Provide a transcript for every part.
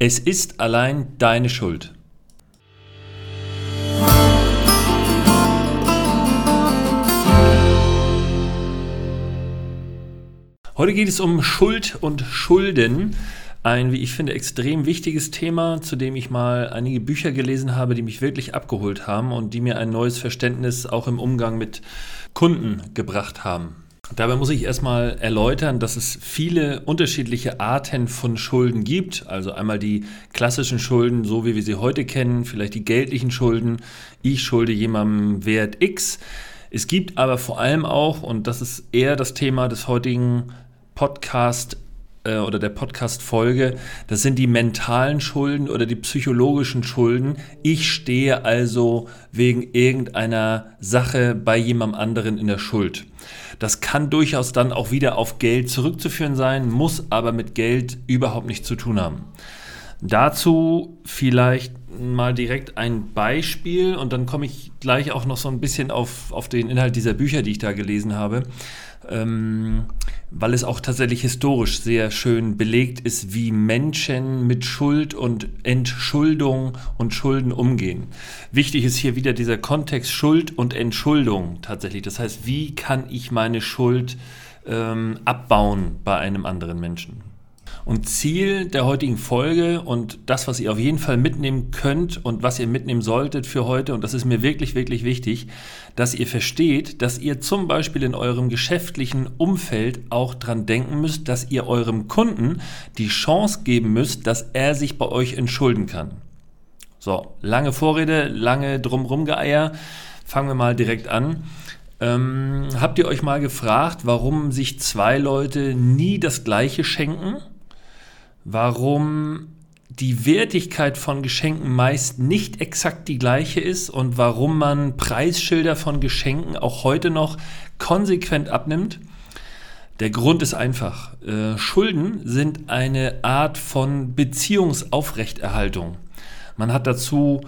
Es ist allein deine Schuld. Heute geht es um Schuld und Schulden. Ein, wie ich finde, extrem wichtiges Thema, zu dem ich mal einige Bücher gelesen habe, die mich wirklich abgeholt haben und die mir ein neues Verständnis auch im Umgang mit Kunden gebracht haben. Dabei muss ich erstmal erläutern, dass es viele unterschiedliche Arten von Schulden gibt. Also einmal die klassischen Schulden, so wie wir sie heute kennen, vielleicht die geldlichen Schulden. Ich schulde jemandem Wert X. Es gibt aber vor allem auch, und das ist eher das Thema des heutigen Podcasts, äh, oder der Podcast-Folge, das sind die mentalen Schulden oder die psychologischen Schulden. Ich stehe also wegen irgendeiner Sache bei jemandem anderen in der Schuld. Das kann durchaus dann auch wieder auf Geld zurückzuführen sein, muss aber mit Geld überhaupt nichts zu tun haben. Dazu vielleicht mal direkt ein Beispiel und dann komme ich gleich auch noch so ein bisschen auf, auf den Inhalt dieser Bücher, die ich da gelesen habe ähm, weil es auch tatsächlich historisch sehr schön belegt ist, wie Menschen mit Schuld und Entschuldung und Schulden umgehen. Wichtig ist hier wieder dieser Kontext Schuld und Entschuldung tatsächlich. Das heißt, wie kann ich meine Schuld ähm, abbauen bei einem anderen Menschen? Und Ziel der heutigen Folge und das, was ihr auf jeden Fall mitnehmen könnt und was ihr mitnehmen solltet für heute, und das ist mir wirklich, wirklich wichtig, dass ihr versteht, dass ihr zum Beispiel in eurem geschäftlichen Umfeld auch dran denken müsst, dass ihr eurem Kunden die Chance geben müsst, dass er sich bei euch entschulden kann. So, lange Vorrede, lange drumrum geeier. Fangen wir mal direkt an. Ähm, habt ihr euch mal gefragt, warum sich zwei Leute nie das gleiche schenken? Warum die Wertigkeit von Geschenken meist nicht exakt die gleiche ist und warum man Preisschilder von Geschenken auch heute noch konsequent abnimmt. Der Grund ist einfach. Äh, Schulden sind eine Art von Beziehungsaufrechterhaltung. Man hat dazu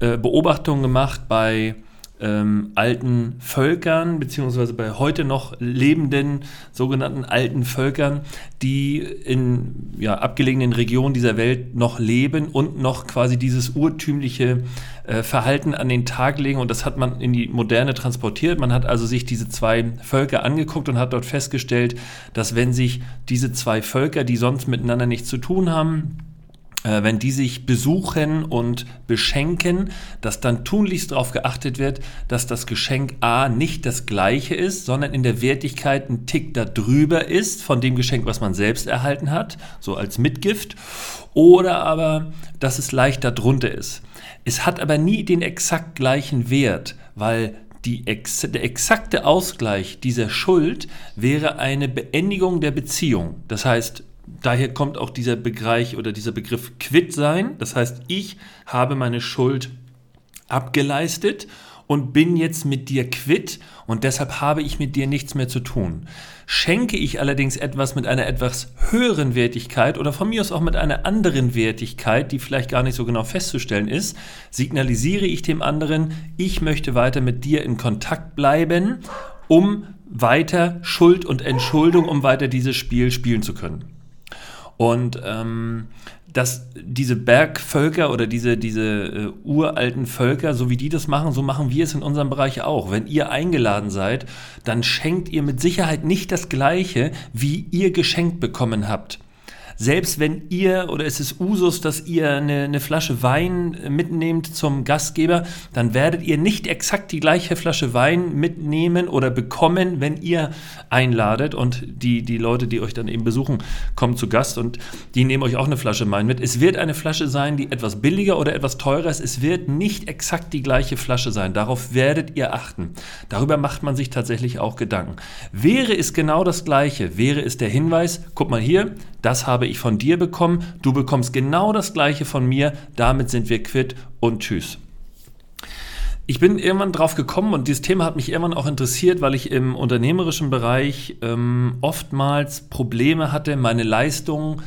äh, Beobachtungen gemacht bei ähm, alten Völkern, beziehungsweise bei heute noch lebenden sogenannten alten Völkern, die in ja, abgelegenen Regionen dieser Welt noch leben und noch quasi dieses urtümliche äh, Verhalten an den Tag legen. Und das hat man in die Moderne transportiert. Man hat also sich diese zwei Völker angeguckt und hat dort festgestellt, dass wenn sich diese zwei Völker, die sonst miteinander nichts zu tun haben, äh, wenn die sich besuchen und beschenken, dass dann tunlichst darauf geachtet wird, dass das Geschenk A nicht das gleiche ist, sondern in der Wertigkeit ein Tick darüber ist von dem Geschenk, was man selbst erhalten hat, so als Mitgift, oder aber, dass es leicht darunter ist. Es hat aber nie den exakt gleichen Wert, weil die, der exakte Ausgleich dieser Schuld wäre eine Beendigung der Beziehung. Das heißt, daher kommt auch dieser Bereich oder dieser Begriff Quit sein. Das heißt, ich habe meine Schuld abgeleistet und bin jetzt mit dir quitt und deshalb habe ich mit dir nichts mehr zu tun. Schenke ich allerdings etwas mit einer etwas höheren Wertigkeit oder von mir aus auch mit einer anderen Wertigkeit, die vielleicht gar nicht so genau festzustellen ist, signalisiere ich dem anderen, ich möchte weiter mit dir in Kontakt bleiben, um weiter Schuld und Entschuldung, um weiter dieses Spiel spielen zu können. Und ähm, dass diese Bergvölker oder diese, diese äh, uralten Völker, so wie die das machen, so machen wir es in unserem Bereich auch. Wenn ihr eingeladen seid, dann schenkt ihr mit Sicherheit nicht das Gleiche, wie ihr geschenkt bekommen habt selbst wenn ihr oder es ist Usus, dass ihr eine, eine Flasche Wein mitnehmt zum Gastgeber, dann werdet ihr nicht exakt die gleiche Flasche Wein mitnehmen oder bekommen, wenn ihr einladet und die, die Leute, die euch dann eben besuchen, kommen zu Gast und die nehmen euch auch eine Flasche Wein mit. Es wird eine Flasche sein, die etwas billiger oder etwas teurer ist. Es wird nicht exakt die gleiche Flasche sein. Darauf werdet ihr achten. Darüber macht man sich tatsächlich auch Gedanken. Wäre es genau das gleiche, wäre es der Hinweis, guck mal hier, das habe ich von dir bekommen, du bekommst genau das gleiche von mir, damit sind wir quitt und tschüss. Ich bin irgendwann drauf gekommen und dieses Thema hat mich irgendwann auch interessiert, weil ich im unternehmerischen Bereich ähm, oftmals Probleme hatte, meine Leistungen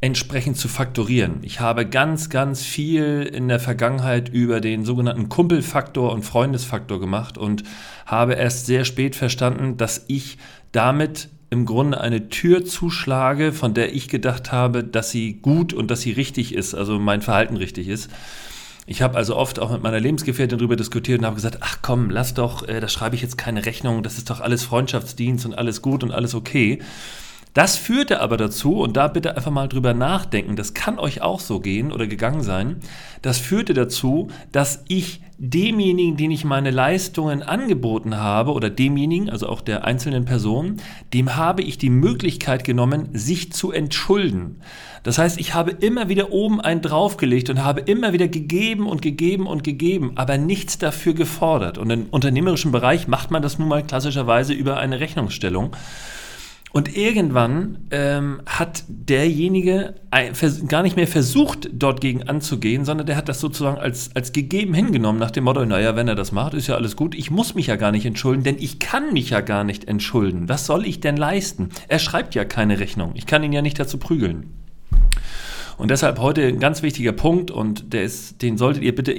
entsprechend zu faktorieren. Ich habe ganz, ganz viel in der Vergangenheit über den sogenannten Kumpelfaktor und Freundesfaktor gemacht und habe erst sehr spät verstanden, dass ich damit im Grunde eine Tür zuschlage, von der ich gedacht habe, dass sie gut und dass sie richtig ist, also mein Verhalten richtig ist. Ich habe also oft auch mit meiner Lebensgefährtin darüber diskutiert und habe gesagt, ach komm, lass doch, äh, da schreibe ich jetzt keine Rechnung, das ist doch alles Freundschaftsdienst und alles gut und alles okay. Das führte aber dazu, und da bitte einfach mal drüber nachdenken, das kann euch auch so gehen oder gegangen sein, das führte dazu, dass ich demjenigen, den ich meine Leistungen angeboten habe, oder demjenigen, also auch der einzelnen Person, dem habe ich die Möglichkeit genommen, sich zu entschulden. Das heißt, ich habe immer wieder oben einen draufgelegt und habe immer wieder gegeben und gegeben und gegeben, aber nichts dafür gefordert. Und im unternehmerischen Bereich macht man das nun mal klassischerweise über eine Rechnungsstellung. Und irgendwann ähm, hat derjenige gar nicht mehr versucht, dort gegen anzugehen, sondern der hat das sozusagen als, als gegeben hingenommen, nach dem Motto, naja, wenn er das macht, ist ja alles gut, ich muss mich ja gar nicht entschulden, denn ich kann mich ja gar nicht entschulden. Was soll ich denn leisten? Er schreibt ja keine Rechnung, ich kann ihn ja nicht dazu prügeln. Und deshalb heute ein ganz wichtiger Punkt und der ist, den solltet ihr bitte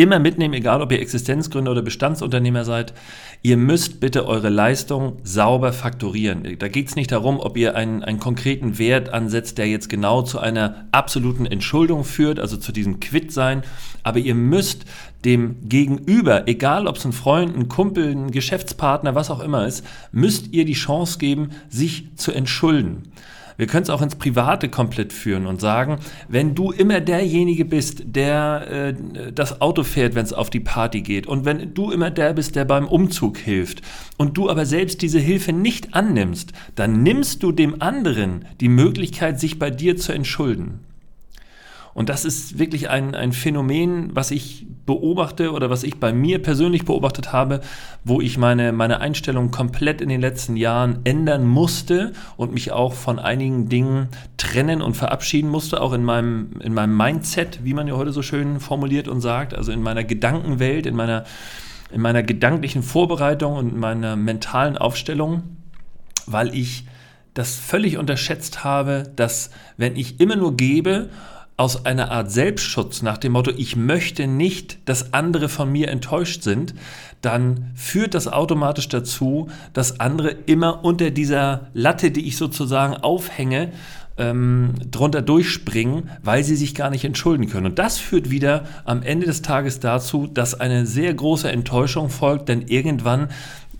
immer mitnehmen, egal ob ihr Existenzgründer oder Bestandsunternehmer seid. Ihr müsst bitte eure Leistung sauber faktorieren. Da geht es nicht darum, ob ihr einen, einen konkreten Wert ansetzt, der jetzt genau zu einer absoluten Entschuldung führt, also zu diesem Quittsein, aber ihr müsst dem Gegenüber, egal ob es ein Freund, ein Kumpel, ein Geschäftspartner, was auch immer ist, müsst ihr die Chance geben, sich zu entschulden. Wir können es auch ins Private komplett führen und sagen, wenn du immer derjenige bist, der äh, das Auto fährt, wenn es auf die Party geht und wenn du immer der bist, der beim Umzug hilft und du aber selbst diese Hilfe nicht annimmst, dann nimmst du dem anderen die Möglichkeit, sich bei dir zu entschulden. Und das ist wirklich ein, ein Phänomen, was ich beobachte oder was ich bei mir persönlich beobachtet habe, wo ich meine, meine Einstellung komplett in den letzten Jahren ändern musste und mich auch von einigen Dingen trennen und verabschieden musste, auch in meinem, in meinem Mindset, wie man ja heute so schön formuliert und sagt, also in meiner Gedankenwelt, in meiner, in meiner gedanklichen Vorbereitung und meiner mentalen Aufstellung, weil ich das völlig unterschätzt habe, dass wenn ich immer nur gebe aus einer Art Selbstschutz nach dem Motto, ich möchte nicht, dass andere von mir enttäuscht sind, dann führt das automatisch dazu, dass andere immer unter dieser Latte, die ich sozusagen aufhänge, ähm, drunter durchspringen, weil sie sich gar nicht entschulden können. Und das führt wieder am Ende des Tages dazu, dass eine sehr große Enttäuschung folgt, denn irgendwann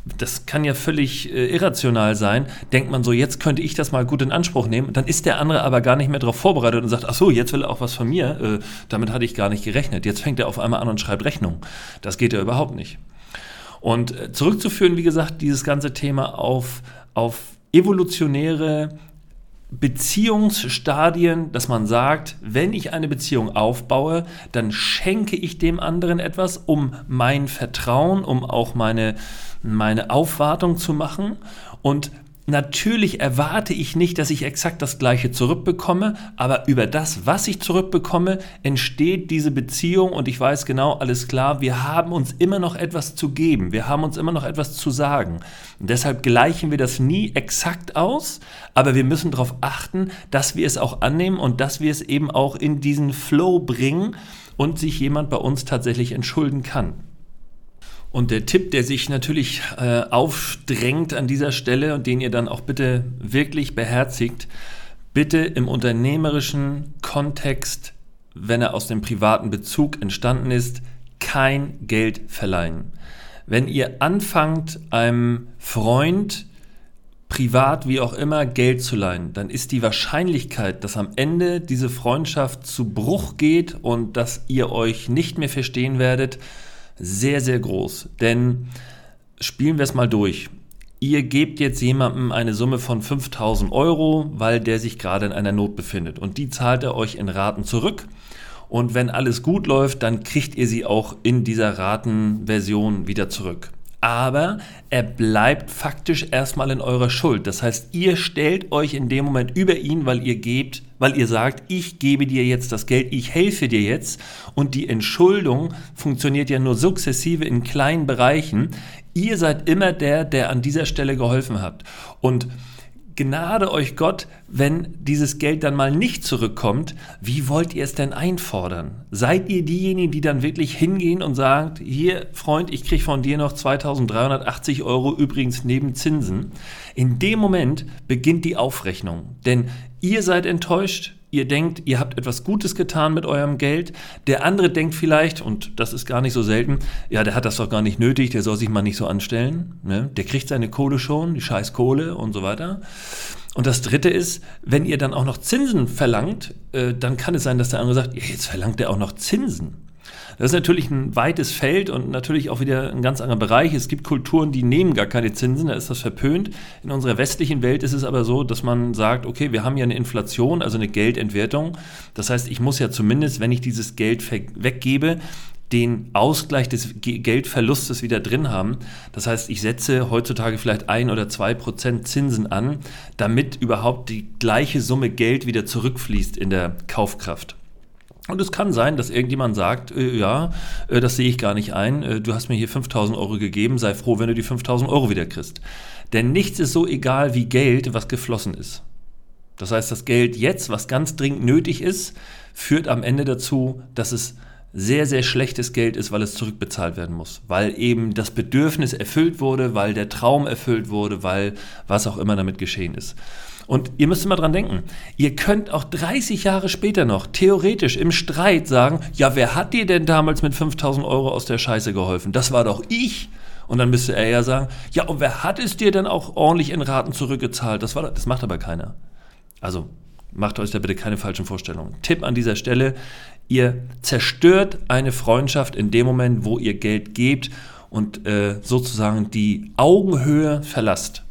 das kann ja völlig äh, irrational sein, denkt man so, jetzt könnte ich das mal gut in Anspruch nehmen, dann ist der andere aber gar nicht mehr darauf vorbereitet und sagt, ach so, jetzt will er auch was von mir, äh, damit hatte ich gar nicht gerechnet. Jetzt fängt er auf einmal an und schreibt Rechnung. Das geht ja überhaupt nicht. Und äh, zurückzuführen, wie gesagt, dieses ganze Thema auf, auf evolutionäre Beziehungsstadien, dass man sagt, wenn ich eine Beziehung aufbaue, dann schenke ich dem anderen etwas, um mein Vertrauen, um auch meine, meine Aufwartung zu machen. Und Natürlich erwarte ich nicht, dass ich exakt das gleiche zurückbekomme, aber über das, was ich zurückbekomme, entsteht diese Beziehung und ich weiß genau, alles klar, wir haben uns immer noch etwas zu geben, wir haben uns immer noch etwas zu sagen. Und deshalb gleichen wir das nie exakt aus, aber wir müssen darauf achten, dass wir es auch annehmen und dass wir es eben auch in diesen Flow bringen und sich jemand bei uns tatsächlich entschulden kann. Und der Tipp, der sich natürlich äh, aufdrängt an dieser Stelle und den ihr dann auch bitte wirklich beherzigt, bitte im unternehmerischen Kontext, wenn er aus dem privaten Bezug entstanden ist, kein Geld verleihen. Wenn ihr anfangt, einem Freund privat wie auch immer Geld zu leihen, dann ist die Wahrscheinlichkeit, dass am Ende diese Freundschaft zu Bruch geht und dass ihr euch nicht mehr verstehen werdet, sehr, sehr groß. Denn spielen wir es mal durch. Ihr gebt jetzt jemandem eine Summe von 5000 Euro, weil der sich gerade in einer Not befindet. Und die zahlt er euch in Raten zurück. Und wenn alles gut läuft, dann kriegt ihr sie auch in dieser Ratenversion wieder zurück aber er bleibt faktisch erstmal in eurer Schuld. Das heißt, ihr stellt euch in dem Moment über ihn, weil ihr gebt, weil ihr sagt, ich gebe dir jetzt das Geld, ich helfe dir jetzt und die Entschuldung funktioniert ja nur sukzessive in kleinen Bereichen. Ihr seid immer der, der an dieser Stelle geholfen hat und Gnade euch Gott, wenn dieses Geld dann mal nicht zurückkommt. Wie wollt ihr es denn einfordern? Seid ihr diejenigen, die dann wirklich hingehen und sagen, hier Freund, ich kriege von dir noch 2380 Euro übrigens neben Zinsen? In dem Moment beginnt die Aufrechnung, denn ihr seid enttäuscht, ihr denkt, ihr habt etwas Gutes getan mit eurem Geld. Der andere denkt vielleicht, und das ist gar nicht so selten, ja, der hat das doch gar nicht nötig, der soll sich mal nicht so anstellen. Ne? Der kriegt seine Kohle schon, die scheiß Kohle und so weiter. Und das Dritte ist, wenn ihr dann auch noch Zinsen verlangt, äh, dann kann es sein, dass der andere sagt, ja, jetzt verlangt er auch noch Zinsen. Das ist natürlich ein weites Feld und natürlich auch wieder ein ganz anderer Bereich. Es gibt Kulturen, die nehmen gar keine Zinsen, da ist das verpönt. In unserer westlichen Welt ist es aber so, dass man sagt, okay, wir haben ja eine Inflation, also eine Geldentwertung. Das heißt, ich muss ja zumindest, wenn ich dieses Geld weggebe, den Ausgleich des Geldverlustes wieder drin haben. Das heißt, ich setze heutzutage vielleicht ein oder zwei Prozent Zinsen an, damit überhaupt die gleiche Summe Geld wieder zurückfließt in der Kaufkraft. Und es kann sein, dass irgendjemand sagt, äh, ja, äh, das sehe ich gar nicht ein, äh, du hast mir hier 5000 Euro gegeben, sei froh, wenn du die 5000 Euro wieder kriegst. Denn nichts ist so egal wie Geld, was geflossen ist. Das heißt, das Geld jetzt, was ganz dringend nötig ist, führt am Ende dazu, dass es sehr, sehr schlechtes Geld ist, weil es zurückbezahlt werden muss. Weil eben das Bedürfnis erfüllt wurde, weil der Traum erfüllt wurde, weil was auch immer damit geschehen ist. Und ihr müsst immer dran denken, ihr könnt auch 30 Jahre später noch theoretisch im Streit sagen, ja, wer hat dir denn damals mit 5000 Euro aus der Scheiße geholfen? Das war doch ich. Und dann müsste er ja sagen, ja, und wer hat es dir denn auch ordentlich in Raten zurückgezahlt? Das, war, das macht aber keiner. Also macht euch da bitte keine falschen Vorstellungen. Tipp an dieser Stelle, ihr zerstört eine Freundschaft in dem Moment, wo ihr Geld gebt und äh, sozusagen die Augenhöhe verlasst.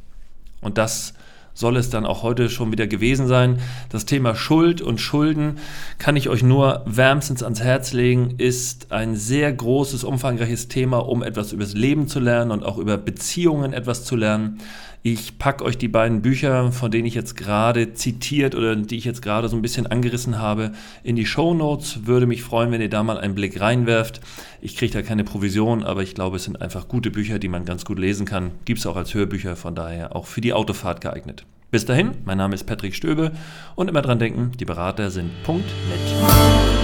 Und das soll es dann auch heute schon wieder gewesen sein. Das Thema Schuld und Schulden kann ich euch nur wärmstens ans Herz legen, ist ein sehr großes, umfangreiches Thema, um etwas über das Leben zu lernen und auch über Beziehungen etwas zu lernen. Ich packe euch die beiden Bücher, von denen ich jetzt gerade zitiert oder die ich jetzt gerade so ein bisschen angerissen habe, in die Show Notes. Würde mich freuen, wenn ihr da mal einen Blick reinwerft. Ich kriege da keine Provision, aber ich glaube, es sind einfach gute Bücher, die man ganz gut lesen kann. Gibt es auch als Hörbücher, von daher auch für die Autofahrt geeignet. Bis dahin, mein Name ist Patrick Stöbe und immer dran denken, die Berater sind net.